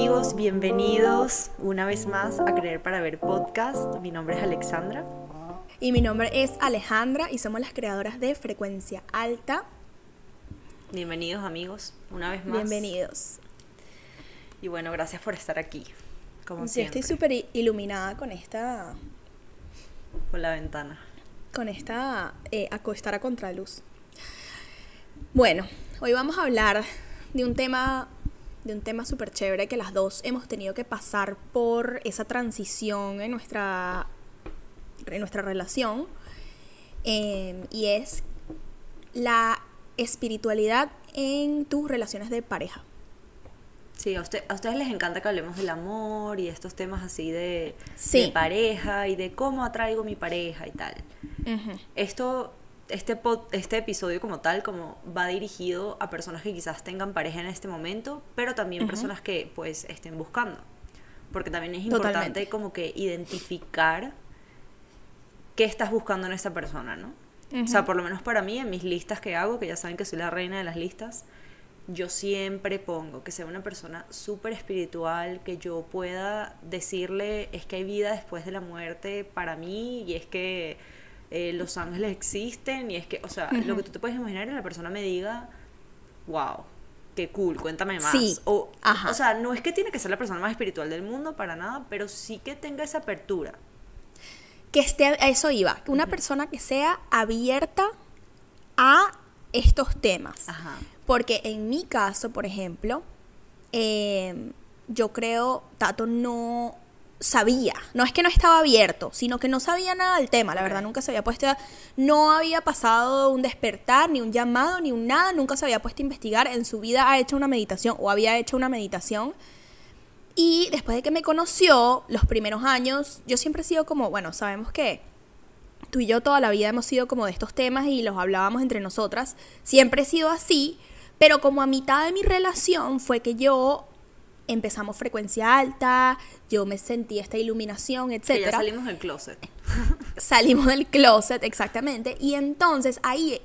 amigos, bienvenidos una vez más a Creer para Ver Podcast. Mi nombre es Alexandra. Y mi nombre es Alejandra y somos las creadoras de Frecuencia Alta. Bienvenidos amigos, una vez más. Bienvenidos. Y bueno, gracias por estar aquí, como Sí, siempre. estoy súper iluminada con esta, Por la ventana. con esta eh, acostar a contraluz. Bueno, hoy vamos a hablar de un tema de un tema súper chévere que las dos hemos tenido que pasar por esa transición en nuestra en nuestra relación eh, y es la espiritualidad en tus relaciones de pareja. Sí, a, usted- a ustedes les encanta que hablemos del amor y estos temas así de, Sí. de pareja y de cómo atraigo mi pareja y tal. Esto, este, pod- este episodio como tal, como va dirigido a personas que quizás tengan pareja en este momento, pero también personas que pues estén buscando. Porque también es importante Totalmente. como que identificar qué estás buscando en esta persona, ¿no? O sea, por lo menos para mí, en mis listas que hago, que ya saben que soy la reina de las listas, yo siempre pongo que sea una persona súper espiritual, que yo pueda decirle, es que hay vida después de la muerte para mí, y es que eh, los ángeles existen, y es que, o sea, lo que tú te puedes imaginar es la persona me diga, wow, qué cool, cuéntame más. Sí, O, ajá. o sea, no es que tiene que ser la persona más espiritual del mundo para nada, pero sí que tenga esa apertura. que esté, a eso iba, que una persona que sea abierta a estos temas. Ajá. Porque en mi caso, por ejemplo, eh, yo creo Tato no sabía, no es que no estaba abierto, sino que no sabía nada del tema, la verdad nunca se había puesto, a- no había pasado un despertar, ni un llamado, ni un nada, nunca se había puesto a investigar, en su vida ha hecho una meditación o había hecho una meditación. Y después de que me conoció, los primeros años, yo siempre he sido como, bueno, sabemos que tú y yo toda la vida hemos sido como de estos temas y los hablábamos entre nosotras. Siempre he sido así, pero como a mitad de mi relación fue que yo empezamos frecuencia alta, yo me sentí esta iluminación, Que ya salimos del closet. Salimos del closet, exactamente, y entonces ahí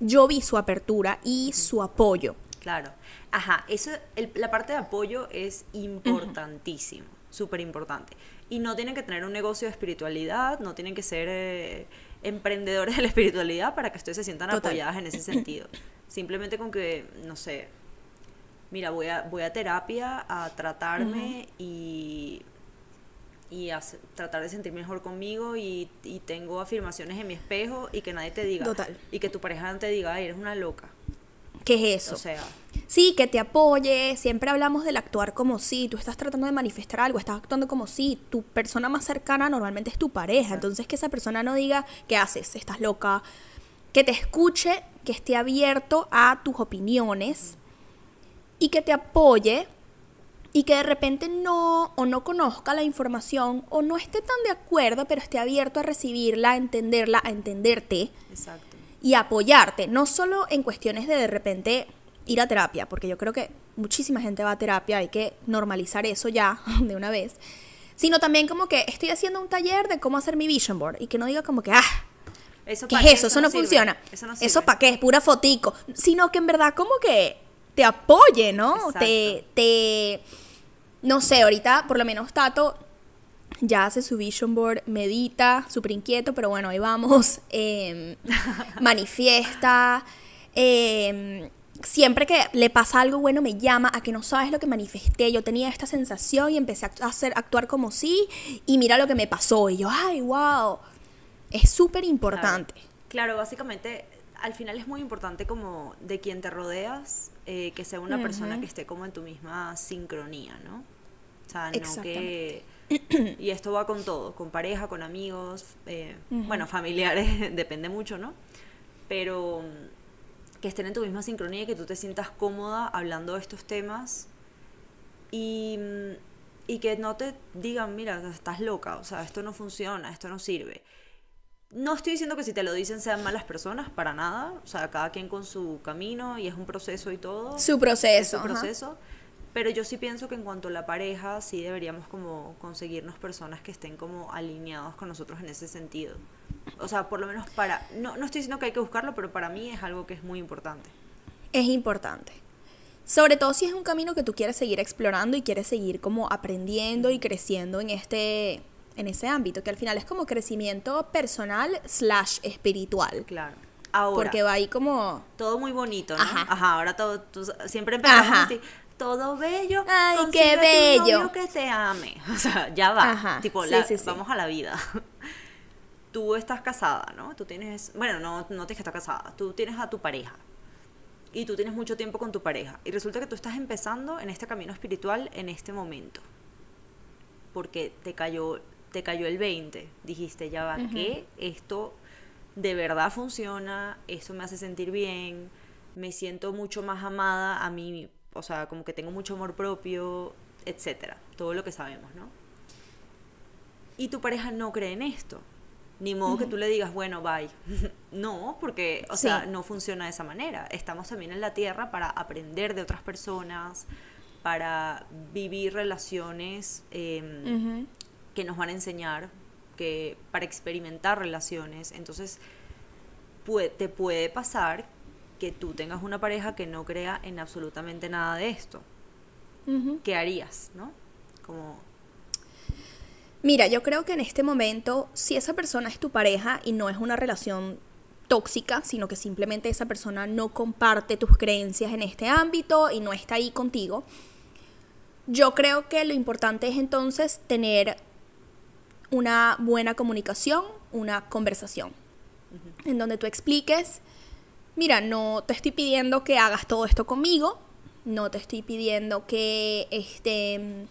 yo vi su apertura y su apoyo. Claro. Ajá, eso, el- la parte de apoyo es importantísimo, súper importante. Y no tienen que tener un negocio de espiritualidad, no tienen que ser eh, emprendedores de la espiritualidad para que ustedes se sientan Total. apoyadas en ese sentido. Simplemente con que, no sé, mira, voy a, voy a terapia a tratarme y, y a tratar de sentirme mejor conmigo y, y tengo afirmaciones en mi espejo y que nadie te diga. Total. Y que tu pareja no te diga, "Ay, eres una loca. ¿Qué es eso? O sea, Sí, que te apoye. Siempre hablamos del actuar como si tú estás tratando de manifestar algo, estás actuando como si tu persona más cercana normalmente es tu pareja. Entonces que esa persona no diga, ¿qué haces? ¿Estás loca? Que te escuche, que esté abierto a tus opiniones y que te apoye y que de repente no o no conozca la información o no esté tan de acuerdo, pero esté abierto a recibirla, a entenderla, a entenderte exacto. y apoyarte, no solo en cuestiones de de repente ir a terapia, porque yo creo que muchísima gente va a terapia, hay que normalizar eso ya de una vez, sino también como que estoy haciendo un taller de cómo hacer mi vision board y que no diga como que, ah, Eso ¿qué es eso? Eso no sirve. funciona. Eso no Eso para qué, es pura fotico, sino que en verdad como que te apoye, ¿no? Exacto. Te, te, no sé, ahorita por lo menos Tato ya hace su vision board, medita, súper inquieto, pero bueno, ahí vamos, eh, manifiesta, eh, siempre que le pasa algo bueno me llama a que no sabes lo que manifesté, yo tenía esta sensación y empecé a hacer, actuar como sí, y mira lo que me pasó, y yo, ay, wow, es súper importante. Claro. Claro, básicamente, al final es muy importante como de quien te rodeas, eh, que sea una persona que esté como en tu misma sincronía, ¿no? O sea, no que... Y esto va con todo, con pareja, con amigos, eh, bueno, familiares, depende mucho, ¿no? Pero mm, que estén en tu misma sincronía y que tú te sientas cómoda hablando de estos temas y, mm, y que no te digan, mira, estás loca, o sea, esto no funciona, esto no sirve. No estoy diciendo que si te lo dicen sean malas personas, para nada. O sea, cada quien con su camino y es un proceso y todo. Su es proceso. su ajá. proceso. Pero yo sí pienso que en cuanto a la pareja, sí deberíamos como conseguirnos personas que estén como alineados con nosotros en ese sentido. O sea, por lo menos para... No, no estoy diciendo que hay que buscarlo, pero para mí es algo que es muy importante. Es importante. Sobre todo si es un camino que tú quieres seguir explorando y quieres seguir como aprendiendo y creciendo en este en ese ámbito, que al final es como crecimiento personal slash espiritual. Claro. Ahora, porque va ahí como... Todo muy bonito, ¿no? Ajá. ahora todo, siempre empezamos así, todo bello. Ay, qué bello. Un que te ame. O sea, ya va. Ajá. Tipo, vamos a la vida. Tú estás casada, ¿no? Tú tienes, bueno, no, no tienes que estar casada, tú tienes a tu pareja y tú tienes mucho tiempo con tu pareja y resulta que tú estás empezando en este camino espiritual en este momento porque te cayó te cayó el 20 dijiste ya va que esto de verdad funciona esto me hace sentir bien me siento mucho más amada a mí o sea como que tengo mucho amor propio etcétera todo lo que sabemos no y tu pareja no cree en esto. Ni modo que tú le digas, bueno, bye. no, porque, o sea, no funciona de esa manera. Estamos también en la tierra para aprender de otras personas, para vivir relaciones em, que nos van a enseñar, que, para experimentar relaciones. Entonces, te puede pasar que tú tengas una pareja que no crea en absolutamente nada de esto. ¿Qué harías, no? Como Mira, yo creo que en este momento, si esa persona es tu pareja y no es una relación tóxica, sino que simplemente esa persona no comparte tus creencias en este ámbito y no está ahí contigo, yo creo que lo importante es entonces tener una buena comunicación, una conversación, en donde tú expliques, mira, no te estoy pidiendo que hagas todo esto conmigo, no te estoy pidiendo que este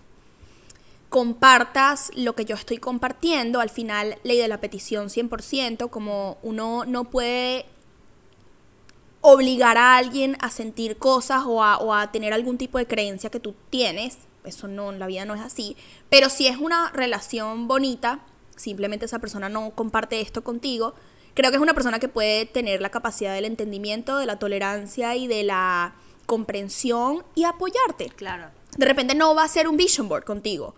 compartas lo que yo estoy compartiendo. Al final, ley de la petición 100%, como uno no puede obligar a alguien a sentir cosas o a, tener algún tipo de creencia que tú tienes. Eso no, la vida no es así. Pero si es una relación bonita, simplemente esa persona no comparte esto contigo, creo que es una persona que puede tener la capacidad del entendimiento, de la tolerancia y de la comprensión y apoyarte. Claro. De repente no va a ser un vision board contigo,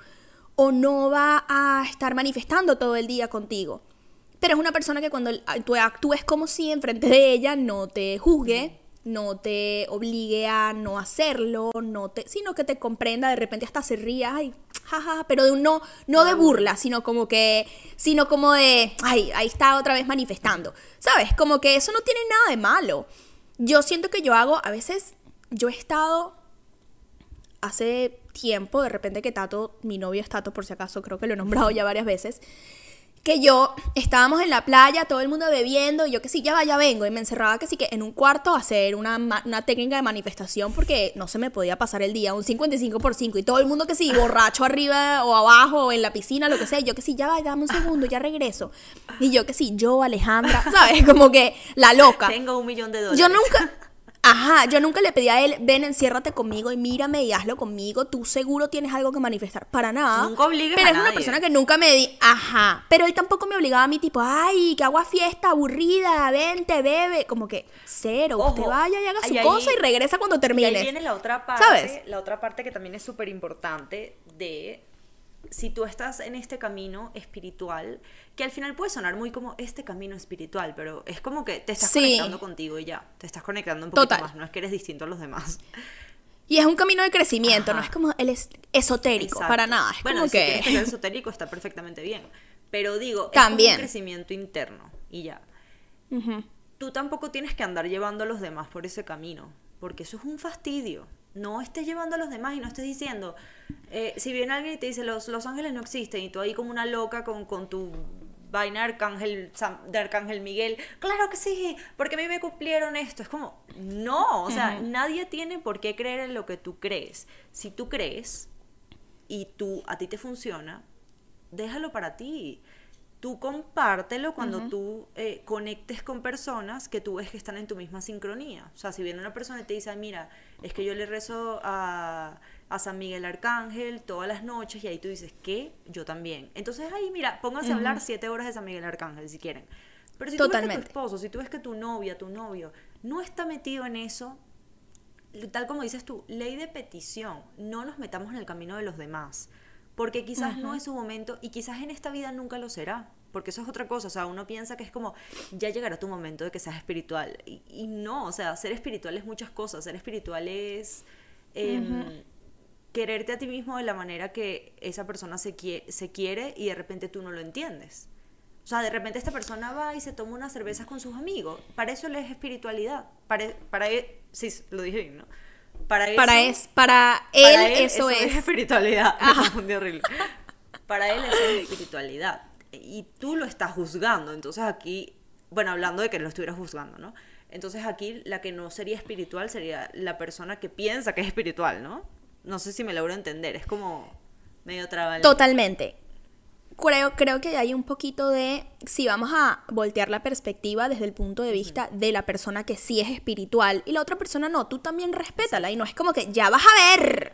o no va a estar manifestando todo el día contigo. Pero es una persona que cuando tú actúes como si enfrente de ella no te juzgue, no te obligue a no hacerlo, no te, sino que te comprenda, de repente hasta se ría, ay, jaja, pero de un no, no de burla, sino como que, sino como de, ay, ahí está otra vez manifestando. ¿Sabes? Como que eso no tiene nada de malo. Yo siento que yo hago, a veces, yo he estado hace tiempo, de repente que Tato, mi novio es Tato por si acaso, creo que lo he nombrado ya varias veces, que yo estábamos en la playa, todo el mundo bebiendo, y yo que sí, ya vaya, vengo, y me encerraba que sí que en un cuarto a hacer una, una técnica de manifestación porque no se me podía pasar el día, un 55 por 5, y todo el mundo que sí, borracho arriba o abajo, o en la piscina, lo que sea, yo que sí, ya vaya, dame un segundo, ya regreso. Y yo que sí, yo, Alejandra, ¿sabes? Como que la loca. Tengo un millón de dólares. Yo nunca... Ajá, yo nunca le pedí a él, ven, enciérrate conmigo y mírame y hazlo conmigo, tú seguro tienes algo que manifestar. Para nada. Nunca obligues Pero es una persona que nunca me di, ajá. Pero él tampoco me obligaba a mí, tipo, ay, que hago fiesta, aburrida, vente, bebe. Como que, cero, usted vaya y haga su cosa y regresa cuando termine. Y ahí viene la otra parte, ¿sabes? La otra parte que también es súper importante de si tú estás en este camino espiritual, que al final puede sonar muy como este camino espiritual, pero es como que te estás conectando contigo y ya, te estás conectando un poquito más, no es que eres distinto a los demás. Y es un camino de crecimiento, no es como el esotérico, para nada. Es bueno, como si que... el esotérico está perfectamente bien, pero digo, es También. un crecimiento interno y ya. Tú tampoco tienes que andar llevando a los demás por ese camino, porque eso es un fastidio no estés llevando a los demás y no estés diciendo, eh, si viene alguien y te dice, los, los ángeles no existen, y tú ahí como una loca con, con tu vaina arcángel, de Arcángel Miguel, claro que sí, porque a mí me cumplieron esto. Es como, no, o sea, nadie tiene por qué creer en lo que tú crees. Si tú crees y tú, a ti te funciona, déjalo para ti tú compártelo cuando tú eh, conectes con personas que tú ves que están en tu misma sincronía. O sea, si viene una persona y te dice, mira, es que yo le rezo a, San Miguel Arcángel todas las noches y ahí tú dices, ¿qué? Yo también. Entonces ahí, mira, pónganse a hablar siete horas de San Miguel Arcángel si quieren. Pero si tú ves que tu esposo, si tú ves que tu novia, tu novio, no está metido en eso, tal como dices tú, ley de petición, no nos metamos en el camino de los demás porque quizás no es su momento y quizás en esta vida nunca lo será. Porque eso es otra cosa, o sea, uno piensa que es como, ya llegará tu momento de que seas espiritual. Y, no, o sea, ser espiritual es muchas cosas, ser espiritual es em, quererte a ti mismo de la manera que esa persona se, se quiere y de repente tú no lo entiendes. O sea, de repente esta persona va y se toma unas cervezas con sus amigos. Para eso él es espiritualidad. Para, para él, sí, lo dije bien, ¿no? Para, para, es, para, él, eso, es. espiritualidad. Me horrible. Para él eso es espiritualidad. Y tú lo estás juzgando. Entonces aquí, bueno, hablando de que lo estuvieras juzgando, ¿no? Entonces aquí la que no sería espiritual sería la persona que piensa que es espiritual, ¿no? No sé si me logro entender. Es como medio trabal. Totalmente creo, creo que hay un poquito de, si vamos a voltear la perspectiva desde el punto de vista de la persona que sí es espiritual y la otra persona no, tú también respétala y no es como que ya vas a ver,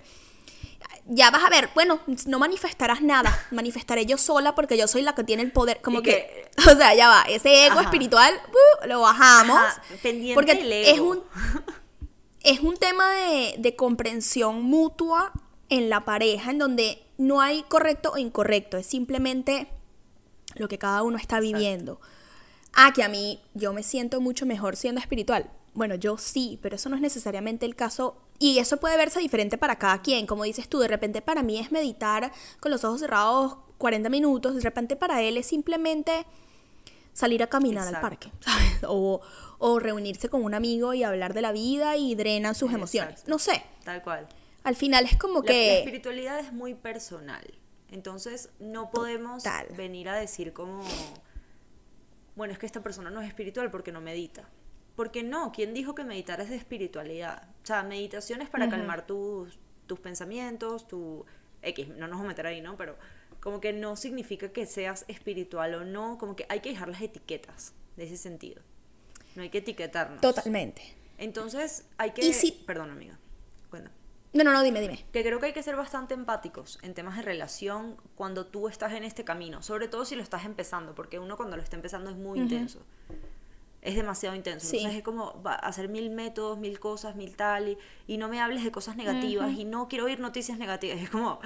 ya vas a ver, bueno, no manifestarás nada, manifestaré yo sola porque yo soy la que tiene el poder, como que, o sea, ya va, ese ego espiritual uh, lo bajamos, porque es un es un tema de, de comprensión mutua en la pareja, en donde no hay correcto o incorrecto, es simplemente lo que cada uno está viviendo. Ah, que a mí yo me siento mucho mejor siendo espiritual. Bueno, yo sí, pero eso no es necesariamente el caso. Y eso puede verse diferente para cada quien. Como dices tú, de repente para mí es meditar con los ojos cerrados 40 minutos. De repente para él es simplemente salir a caminar al parque. O, o, reunirse con un amigo y hablar de la vida y drena sus emociones. No sé. Tal cual. Al final es como que... La espiritualidad es muy personal. Entonces no podemos venir a decir como, bueno, es que esta persona no es espiritual porque no medita. Porque no, ¿quién dijo que meditar es de espiritualidad? O sea, meditación es para calmar tus, tus pensamientos, tu X, no nos vamos a meter ahí, ¿no? Pero como que no significa que seas espiritual o no, como que hay que dejar las etiquetas de ese sentido. No hay que etiquetarnos. Totalmente. Entonces hay que... ¿Y Perdón, amiga. Cuéntame. No, no, no, dime, dime. Que creo que hay que ser bastante empáticos en temas de relación cuando tú estás en este camino, sobre todo si lo estás empezando, porque uno cuando lo está empezando es muy intenso. Es demasiado intenso. Entonces es como hacer mil métodos, mil cosas, mil tal, y, no me hables de cosas negativas, y no quiero oír noticias negativas. Es como,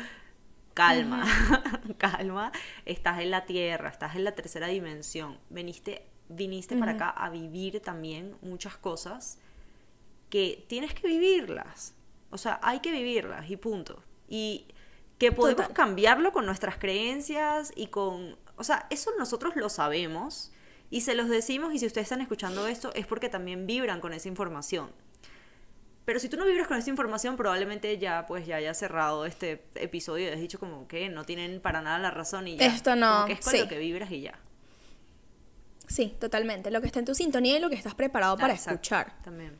calma, calma, estás en la tierra, estás en la tercera dimensión. Veniste, viniste para acá a vivir también muchas cosas que tienes que vivirlas o sea, hay que vivirlas y punto. Y que podemos cambiarlo con nuestras creencias y con... O sea, eso nosotros lo sabemos y se los decimos y si ustedes están escuchando esto es porque también vibran con esa información. Pero si tú no vibras con esa información, probablemente ya pues ya haya cerrado este episodio y has dicho como que no tienen para nada la razón y ya. Esto no. que es con lo que vibras y ya. Sí, totalmente. Lo que está en tu sintonía y lo que estás preparado para escuchar. También.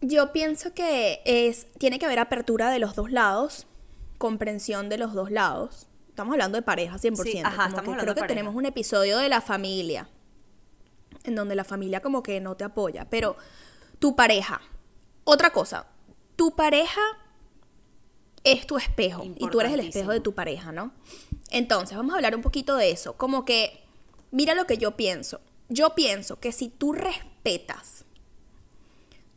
Yo pienso que es, tiene que haber apertura de los dos lados, comprensión de los dos lados. Estamos hablando de pareja 100%. Sí, creo que tenemos un episodio de la familia, en donde la familia como que no te apoya, pero tu pareja. Otra cosa, tu pareja es tu espejo y tú eres el espejo de tu pareja, ¿no? Entonces, vamos a hablar un poquito de eso, como que, mira lo que yo pienso. Yo pienso que si tú respetas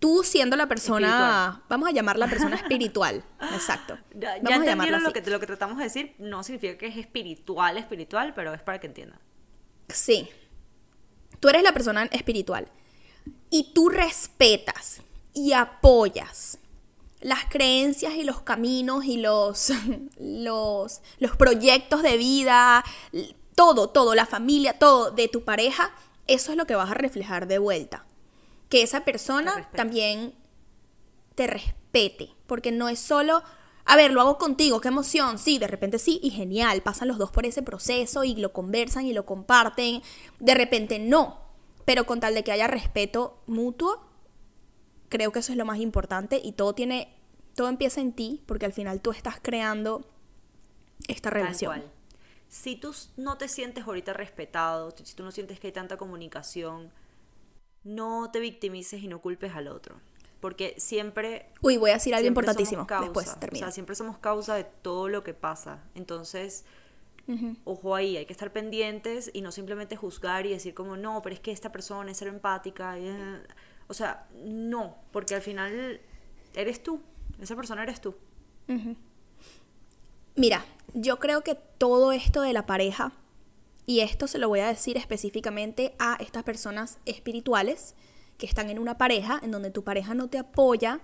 tú siendo la persona, vamos a llamar la persona espiritual, exacto. Ya, vamos a lo que, lo que tratamos de decir, no significa que es espiritual, espiritual, pero es para que entiendan. Sí, tú eres la persona espiritual y tú respetas y apoyas las creencias y los caminos y los, los, los proyectos de vida, todo, todo, la familia, todo de tu pareja, eso es lo que vas a reflejar de vuelta que esa persona también te respete, porque no es solo, a ver, lo hago contigo, qué emoción, sí, de repente sí, y genial, pasan los dos por ese proceso y lo conversan y lo comparten, de repente no, pero con tal de que haya respeto mutuo, creo que eso es lo más importante y todo tiene, todo empieza en ti, porque al final tú estás creando esta relación. Si tú no te sientes ahorita respetado, si tú no sientes que hay tanta comunicación, no te victimices y no culpes al otro. Porque siempre... Uy, voy a decir algo importantísimo. Después termino. O sea, siempre somos causa de todo lo que pasa. Entonces, ojo ahí, hay que estar pendientes y no simplemente juzgar y decir como, no, pero es que esta persona es ser empática. Eh, o sea, no, porque al final eres tú. Esa persona eres tú. Mira, yo creo que todo esto de la pareja y esto se lo voy a decir específicamente a estas personas espirituales que están en una pareja en donde tu pareja no te apoya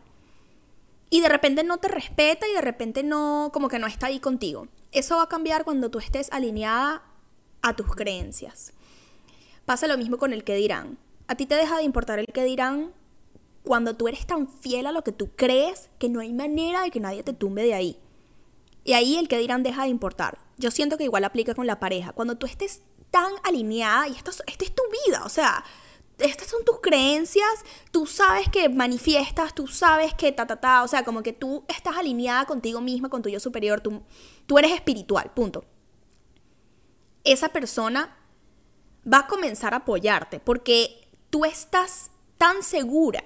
y de repente no te respeta y de repente no, como que no está ahí contigo. Eso va a cambiar cuando tú estés alineada a tus creencias. Pasa lo mismo con el que dirán. A ti te deja de importar el que dirán cuando tú eres tan fiel a lo que tú crees que no hay manera de que nadie te tumbe de ahí. Y ahí el que dirán deja de importar. Yo siento que igual aplica con la pareja. Cuando tú estés tan alineada y esto, esta es tu vida, o sea, estas son tus creencias, tú sabes que manifiestas, tú sabes que ta, ta, ta, o sea, como que tú estás alineada contigo misma, con tu yo superior, tú, tú eres espiritual, punto. Esa persona va a comenzar a apoyarte porque tú estás tan segura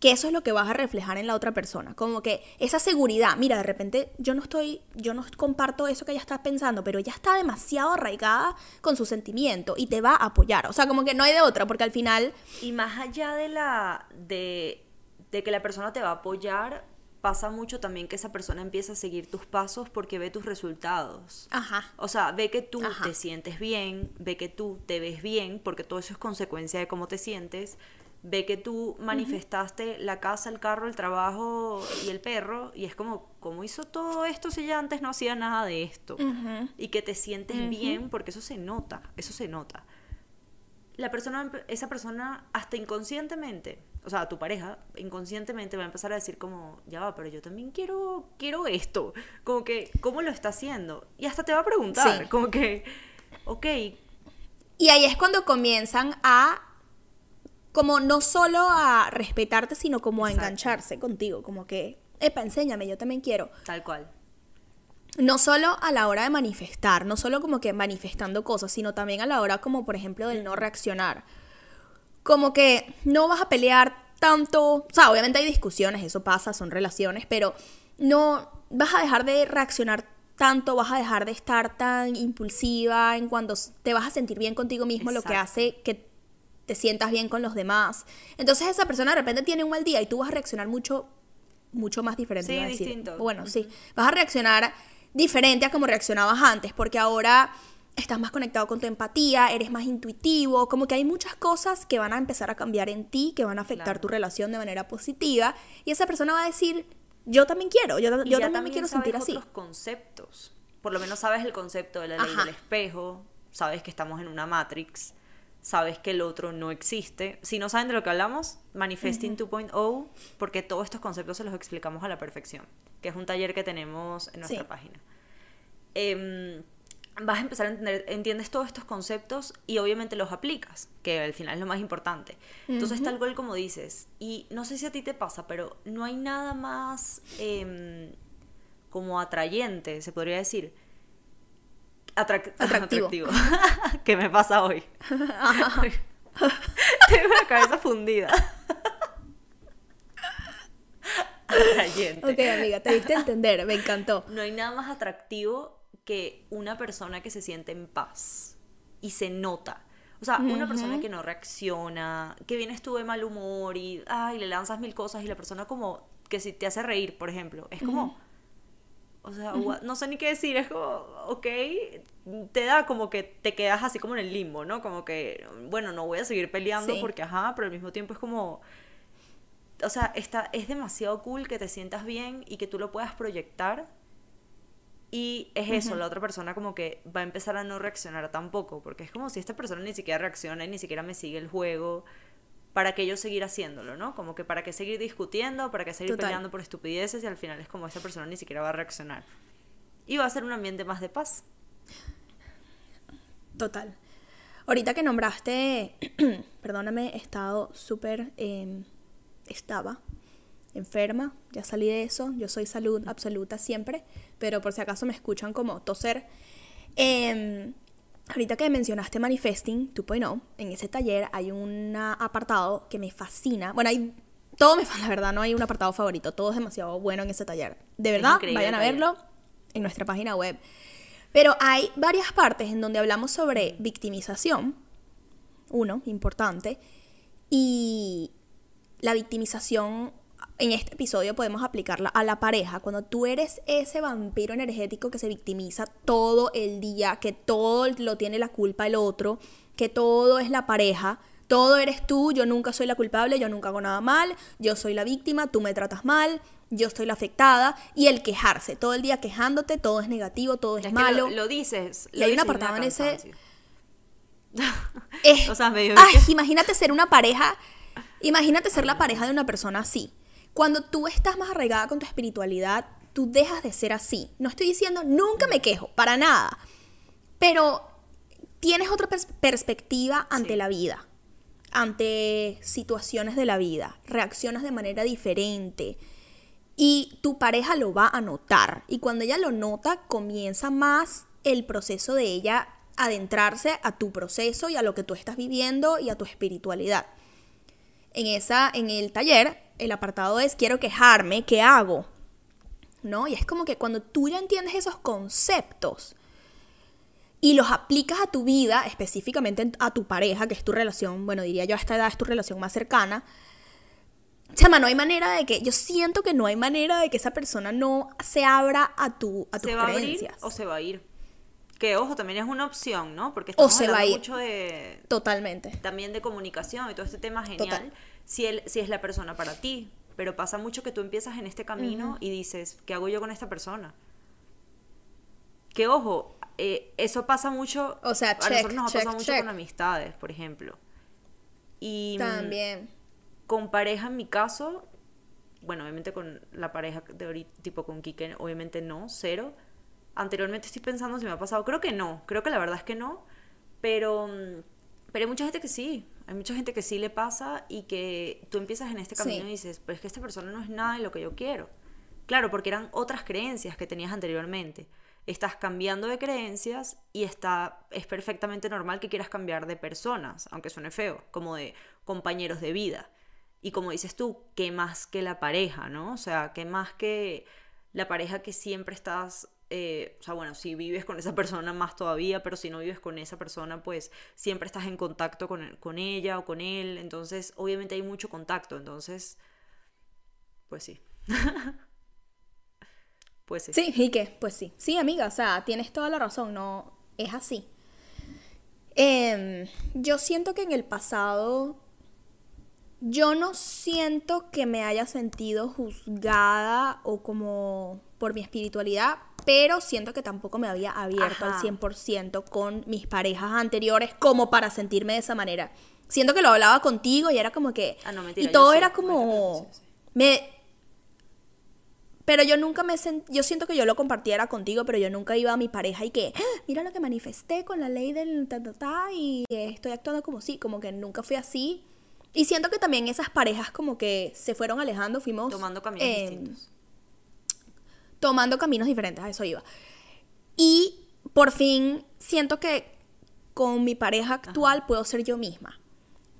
que eso es lo que vas a reflejar en la otra persona, como que esa seguridad, mira, de repente yo no estoy, yo no comparto eso que ella está pensando, pero ella está demasiado arraigada con su sentimiento y te va a apoyar, o sea, como que no hay de otra, porque al final... Y más allá de la, de, de que la persona te va a apoyar, pasa mucho también que esa persona empieza a seguir tus pasos porque ve tus resultados. Ajá. O sea, ve que tú te sientes bien, ve que tú te ves bien, porque todo eso es consecuencia de cómo te sientes ve que tú manifestaste la casa, el carro, el trabajo y el perro, y es como, ¿cómo hizo todo esto si ella antes no hacía nada de esto? Y que te sientes bien, porque eso se nota, eso se nota. La persona, esa persona, hasta inconscientemente, o sea, tu pareja, inconscientemente va a empezar a decir como, ya va, pero yo también quiero, quiero esto. Como que, ¿cómo lo está haciendo? Y hasta te va a preguntar, como que, ok. Y ahí es cuando comienzan a como no solo a respetarte, sino como a engancharse contigo, como que, epa, enséñame, yo también quiero. Tal cual. No solo a la hora de manifestar, no solo como que manifestando cosas, sino también a la hora como por ejemplo del no reaccionar. Como que no vas a pelear tanto, o sea, obviamente hay discusiones, eso pasa, son relaciones, pero no vas a dejar de reaccionar tanto, vas a dejar de estar tan impulsiva en cuando te vas a sentir bien contigo mismo, lo que hace que te sientas bien con los demás. Entonces esa persona de repente tiene un mal día y tú vas a reaccionar mucho, mucho más diferente. Sí, distinto. Bueno, sí. Vas a reaccionar diferente a como reaccionabas antes, porque ahora estás más conectado con tu empatía, eres más intuitivo, como que hay muchas cosas que van a empezar a cambiar en ti, que van a afectar tu relación de manera positiva, y esa persona va a decir, yo también quiero, yo, yo también, me quiero sentir así. Otros conceptos, por lo menos sabes el concepto de la ley del espejo, sabes que estamos en una matrix, sabes que el otro no existe. Si no saben de lo que hablamos, Manifesting 2.0, porque todos estos conceptos se los explicamos a la perfección, que es un taller que tenemos en nuestra página. Em, vas a empezar a entender, entiendes todos estos conceptos y obviamente los aplicas, que al final es lo más importante. Entonces, tal cual como dices, y no sé si a ti te pasa, pero no hay nada más em, como atrayente, se podría decir, atractivo. ¿Qué me pasa hoy? Tengo la cabeza fundida. Atrayente. Ok, amiga, te diste a entender, me encantó. No hay nada más atractivo que una persona que se siente en paz y se nota. O sea, una persona que no reacciona, que vienes tú de mal humor y ay, le lanzas mil cosas y la persona como que si te hace reír, por ejemplo, es como o sea, no sé ni qué decir, es como, ok, te da como que te quedas así como en el limbo, ¿no? Como que, bueno, no voy a seguir peleando porque, ajá, pero al mismo tiempo es como, o sea, está, es demasiado cool que te sientas bien y que tú lo puedas proyectar. Y es eso, la otra persona como que va a empezar a no reaccionar tampoco, porque es como si esta persona ni siquiera reacciona y ni siquiera me sigue el juego para que yo seguir haciéndolo, ¿no? Como que para que seguir discutiendo, para que seguir peleando por estupideces y al final es como esa persona ni siquiera va a reaccionar. Y va a ser un ambiente más de paz. Total. Ahorita que nombraste, perdóname, he estado súper, em, estaba enferma, ya salí de eso, yo soy salud absoluta siempre, pero por si acaso me escuchan como toser. Eh, Ahorita que mencionaste Manifesting 2.0, en ese taller hay un apartado que me fascina. Bueno, hay todo me la verdad, no hay un apartado favorito, todo es demasiado bueno en ese taller. De verdad, vayan a verlo en nuestra página web. Pero hay varias partes en donde hablamos sobre victimización, uno, importante, y la victimización en este episodio podemos aplicarla a la pareja. Cuando tú eres ese vampiro energético que se victimiza todo el día, que todo lo tiene la culpa el otro, que todo es la pareja, todo eres tú, yo nunca soy la culpable, yo nunca hago nada mal, yo soy la víctima, tú me tratas mal, yo estoy la afectada y el quejarse, todo el día quejándote, todo es negativo, todo es, malo. Lo, dices. y hay un apartado en ese... o sea, medio ay, imagínate ser una pareja, imagínate ser la pareja de una persona así. Cuando tú estás más arraigada con tu espiritualidad, tú dejas de ser así. No estoy diciendo nunca me quejo, para nada. Pero tienes otra perspectiva ante la vida, ante situaciones de la vida, reaccionas de manera diferente y tu pareja lo va a notar. Y cuando ella lo nota, comienza más el proceso de ella adentrarse a tu proceso y a lo que tú estás viviendo y a tu espiritualidad. En esa en el taller, el apartado es quiero quejarme, ¿qué hago? ¿No? Y es como que cuando tú ya entiendes esos conceptos y los aplicas a tu vida, específicamente a tu pareja, que es tu relación, bueno, diría yo a esta edad es tu relación más cercana, Chama, no hay manera de que, yo siento que no hay manera de que esa persona no se abra a, tu, a tus ¿Se va creencias. A abrir o se va a ir. Que ojo, también es una opción, ¿no? Porque estamos o se va a ir. mucho de. Totalmente. También de comunicación y todo este tema genial. Si, él, si es la persona para ti. Pero pasa mucho que tú empiezas en este camino y dices, ¿qué hago yo con esta persona? Que ojo, eh, eso pasa mucho. O sea, a nosotros nos ha pasado mucho con amistades, por ejemplo. Y. Mm, también con pareja, en mi caso, bueno, obviamente con la pareja de ahorita, tipo con Kike, obviamente no, cero. Anteriormente estoy pensando si me ha pasado, creo que no, creo que la verdad es que no, pero, mm, pero hay mucha gente que sí, hay mucha gente que sí le pasa y que tú empiezas en este camino y dices, pero es que esta persona no es nada de lo que yo quiero. Claro, porque eran otras creencias que tenías anteriormente. Estás cambiando de creencias y está, es perfectamente normal que quieras cambiar de personas, aunque suene feo, como de compañeros de vida. Y como dices tú, ¿qué más que la pareja, no? O sea, ¿qué más que la pareja que siempre estás eh, o sea, bueno, si vives con esa persona más todavía, pero si no vives con esa persona, pues siempre estás en contacto con, con ella o con él, entonces obviamente hay mucho contacto, entonces, pues sí. pues sí. Sí, ¿y qué? Pues sí. Sí, amiga, o sea, tienes toda la razón, no, es así. Em, yo siento que en el pasado yo no siento que me haya sentido juzgada o como por mi espiritualidad, pero siento que tampoco me había abierto al 100% con mis parejas anteriores como para sentirme de esa manera. Siento que lo hablaba contigo y era como que... Ah, no, mentira, y todo era como... Me... Pero yo nunca me sent... Yo siento que yo lo compartiera contigo, pero yo nunca iba a mi pareja y que, ah, mira lo que manifesté con la ley del ta, ta, ta, y estoy actuando como sí, como que nunca fui así y siento que también esas parejas como que se fueron alejando, fuimos... Tomando caminos distintos. Tomando caminos diferentes, a eso iba. Y por fin siento que con mi pareja actual puedo ser yo misma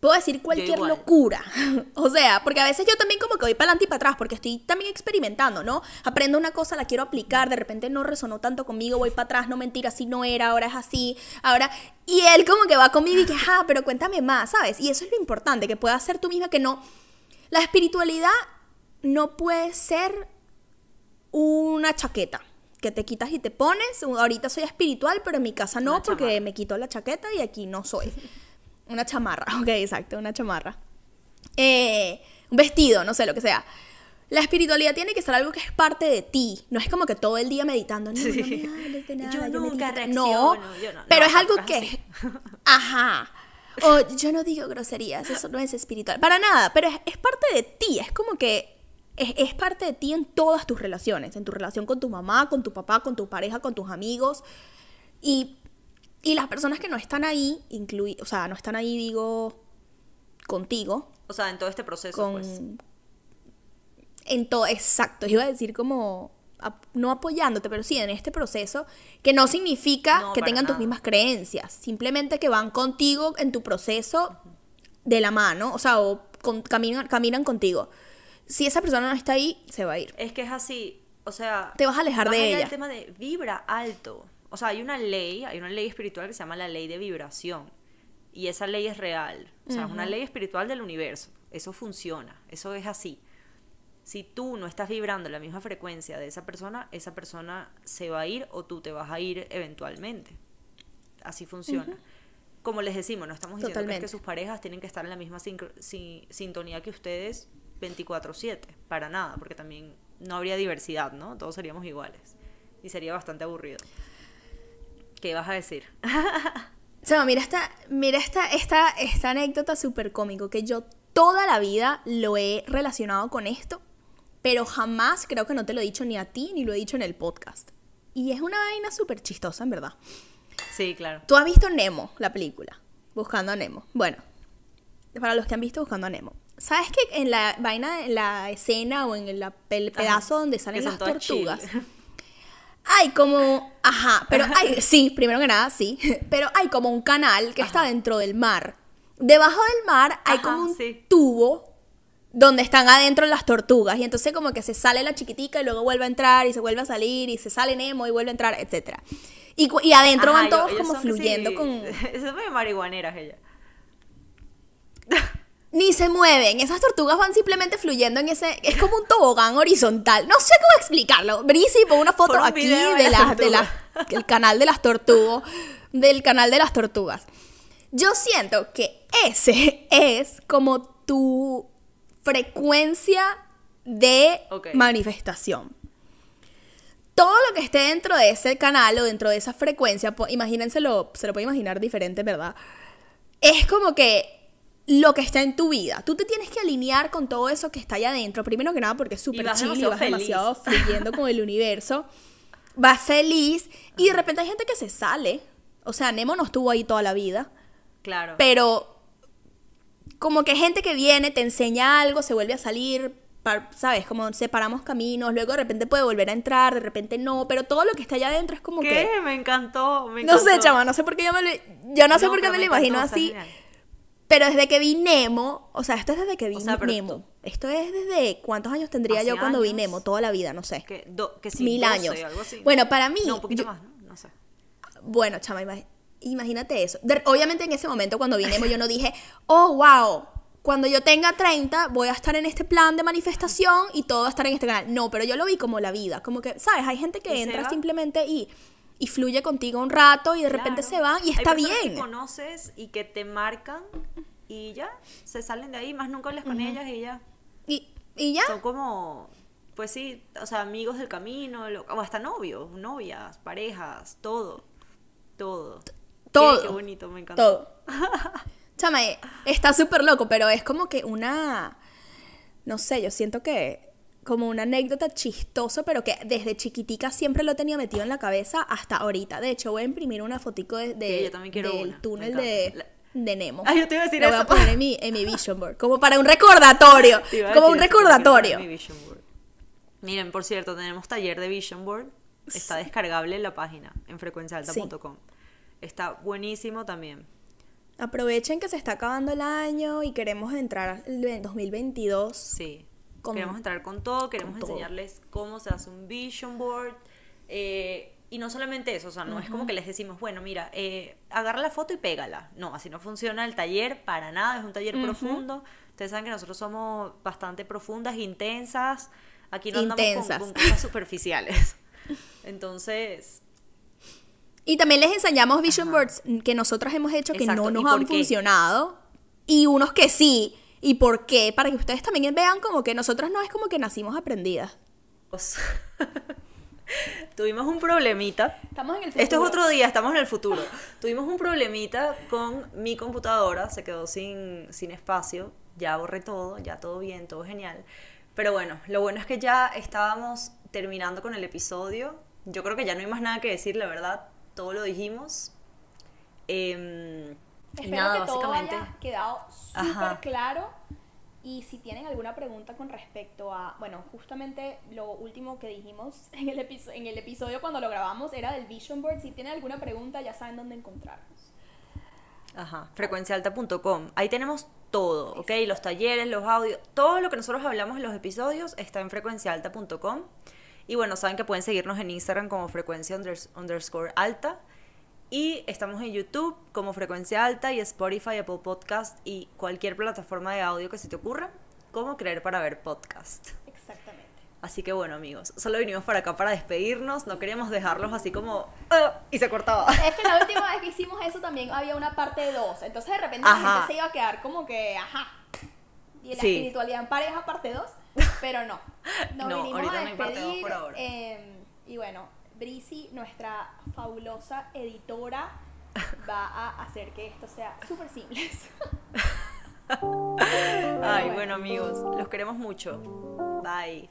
puedo decir cualquier locura. o sea, porque a veces yo también como que voy para adelante y para atrás, porque estoy también experimentando, ¿no? Aprendo una cosa, la quiero aplicar, de repente no resonó tanto conmigo, voy para atrás, no mentira, así no era, ahora es así, ahora... Y él como que va conmigo y que, ah, pero cuéntame más, ¿sabes? Y eso es lo importante, que puedas ser tú misma, que no... La espiritualidad no puede ser una chaqueta que te quitas y te pones. Ahorita soy espiritual, pero en mi casa no, porque me quito la chaqueta y aquí no soy. Una chamarra, ok, exacto, una chamarra. Eh, un vestido, no sé, lo que sea. La espiritualidad tiene que ser algo que es parte de ti. No es como que todo el día meditando. No, no me de nada. Yo, nunca reacciono. No, pero es algo que... Ajá. O yo no digo groserías, eso no es espiritual. Para nada, pero es, parte de ti. Es como que es, es, parte de ti en todas tus relaciones. En tu relación con tu mamá, con tu papá, con tu pareja, con tus amigos. Y y las personas que no están ahí, inclui o sea, no están ahí, digo, contigo. O sea, en todo este proceso, pues. En todo, exacto. Iba a decir como, no apoyándote, pero sí en este proceso, que no significa que tengan tus mismas creencias, simplemente que van contigo en tu proceso de la mano, o sea, o caminan, caminan contigo. Si esa persona no está ahí, se va a ir. Es que es así, o sea... Te vas a alejar de ella. el tema de vibra alto o sea, hay una ley, hay una ley espiritual que se llama la ley de vibración. Y esa ley es real. O sea, es una ley espiritual del universo. Eso funciona. Eso es así. Si tú no estás vibrando la misma frecuencia de esa persona, esa persona se va a ir o tú te vas a ir eventualmente. Así funciona. Como les decimos, no estamos diciendo que, sus parejas tienen que estar en la misma sintonía que ustedes 24/7. Para nada, porque también no habría diversidad, ¿no? Todos seríamos iguales. Y sería bastante aburrido. ¿Qué vas a decir? O sea, mira esta, mira esta, esta, esta anécdota súper cómico, que yo toda la vida lo he relacionado con esto, pero jamás creo que no te lo he dicho ni a ti, ni lo he dicho en el podcast. Y es una vaina súper chistosa, en verdad. Sí, claro. Tú has visto Nemo, la película, Buscando a Nemo. Bueno, para los que han visto Buscando a Nemo. ¿Sabes que en la vaina, en la escena o en el, pedazo donde salen las tortugas? hay como, ajá, pero hay, sí, primero que nada, sí, pero hay como un canal que está dentro del mar. Debajo del mar hay como un tubo donde están adentro las tortugas. Y entonces como que se sale la chiquitica y luego vuelve a entrar y se vuelve a salir y se sale Nemo y vuelve a entrar, etcétera. Y, y adentro van todos como fluyendo con... Eso es muy marihuaneras ella ni se mueven. Esas tortugas van simplemente fluyendo en ese. Es como un tobogán horizontal. No sé cómo explicarlo. Brisi, pon una foto aquí de, las de la, del canal de las tortugas. Del canal de las tortugas. Yo siento que ese es como tu frecuencia de manifestación. Todo lo que esté dentro de ese canal o dentro de esa frecuencia, imagínenselo, se lo puede imaginar diferente, ¿verdad? Es como que lo que está en tu vida. Tú te tienes que alinear con todo eso que está allá adentro. Primero que nada porque es súper chill y vas demasiado fluyendo con el universo. Vas feliz y de repente hay gente que se sale. O sea, Nemo no estuvo ahí toda la vida. Claro. Pero como que gente que viene, te enseña algo, se vuelve a salir, ¿sabes? Como separamos caminos, luego de repente puede volver a entrar, de repente no, pero todo lo que está allá adentro es como ¿Qué? que... Me encantó, me encantó. No sé, chama, no sé por qué yo me lo... Yo no, sé por qué me lo imagino así. Pero desde que vi Nemo, o sea, esto es desde que vi Nemo. Esto es desde cuántos años tendría yo cuando vi Nemo, toda la vida, no sé. Que, que Mil años. Bueno, para mí. No, un poquito más, ¿no? No sé. Bueno, chama, imagínate eso. obviamente en ese momento cuando vi Nemo yo no dije, oh, wow, cuando yo tenga 30 voy a estar en este plan de manifestación y todo va a estar en este canal. No, pero yo lo vi como la vida, como que, ¿sabes? Hay gente que entra simplemente y y fluye contigo un rato y de repente se va y está bien. que conoces y que te marcan y ya, se salen de ahí, más nunca hablas con ellas y ya. Y, y ya. Son como, pues sí, o sea, amigos del camino, o hasta novios, novias, parejas, todo. Todo. Todo. Qué, bonito, me encanta. Todo. Chama, está súper loco, pero es como que una. No sé, yo siento que como una anécdota chistosa, pero que desde chiquitica siempre lo tenía metido en la cabeza hasta ahorita. De hecho, voy a imprimir una fotico de, del túnel de, de, Nemo. Ah, yo te iba a decir Lo voy a poner en mi, en mi vision board, como para un recordatorio, como un recordatorio. Miren, por cierto, tenemos taller de vision board. Está descargable en la página, en frecuencialta.com. Está buenísimo también. Aprovechen que se está acabando el año y queremos entrar en 2022. Sí queremos entrar con todo, queremos enseñarles cómo se hace un vision board. Eh, y no solamente eso, o sea, no es como que les decimos, bueno, mira, eh, agarra la foto y pégala. No, así no funciona el taller para nada, es un taller profundo. Ustedes saben que nosotros somos bastante profundas, intensas. Aquí no andamos con, cosas superficiales. Entonces, y también les enseñamos vision boards que nosotros hemos hecho que no nos han funcionado y unos que sí y por qué, para que ustedes también vean como que nosotros no es como que nacimos aprendidas. Tuvimos un problemita. Estamos en el futuro. Esto es otro día, estamos en el futuro. Tuvimos un problemita con mi computadora, se quedó sin, sin espacio, ya borré todo, ya todo bien, todo genial. Pero bueno, lo bueno es que ya estábamos terminando con el episodio. Yo creo que ya no hay más nada que decir, la verdad, todo lo dijimos. Eh, Espero que todo haya quedado súper claro. Y si tienen alguna pregunta con respecto a, bueno, justamente lo último que dijimos en el, en el episodio cuando lo grabamos era del Vision Board. Si tienen alguna pregunta ya saben dónde encontrarnos. Ajá, frecuencialta.com. Ahí tenemos todo, ¿ok? Los talleres, los audios, todo lo que nosotros hablamos en los episodios está en frecuencialta.com. Y bueno, saben que pueden seguirnos en Instagram como frecuencia underscore alta. Y estamos en YouTube como Frecuencia Alta y Spotify, Apple Podcast y cualquier plataforma de audio que se te ocurra, como creer para ver podcast. Exactamente. Así que bueno, amigos, solo vinimos para acá para despedirnos, no queríamos dejarlos así como ah", y se cortaba. Es que la última vez que hicimos eso también había una parte 2, entonces de repente la gente se iba a quedar como que, ajá. y la espiritualidad en pareja parte 2, pero no. Nos no, vinimos a despedir. por ahora. Em, y bueno, Brisi, nuestra fabulosa editora, va a hacer que esto sea súper simple. Ay, bueno amigos, los queremos mucho. Bye.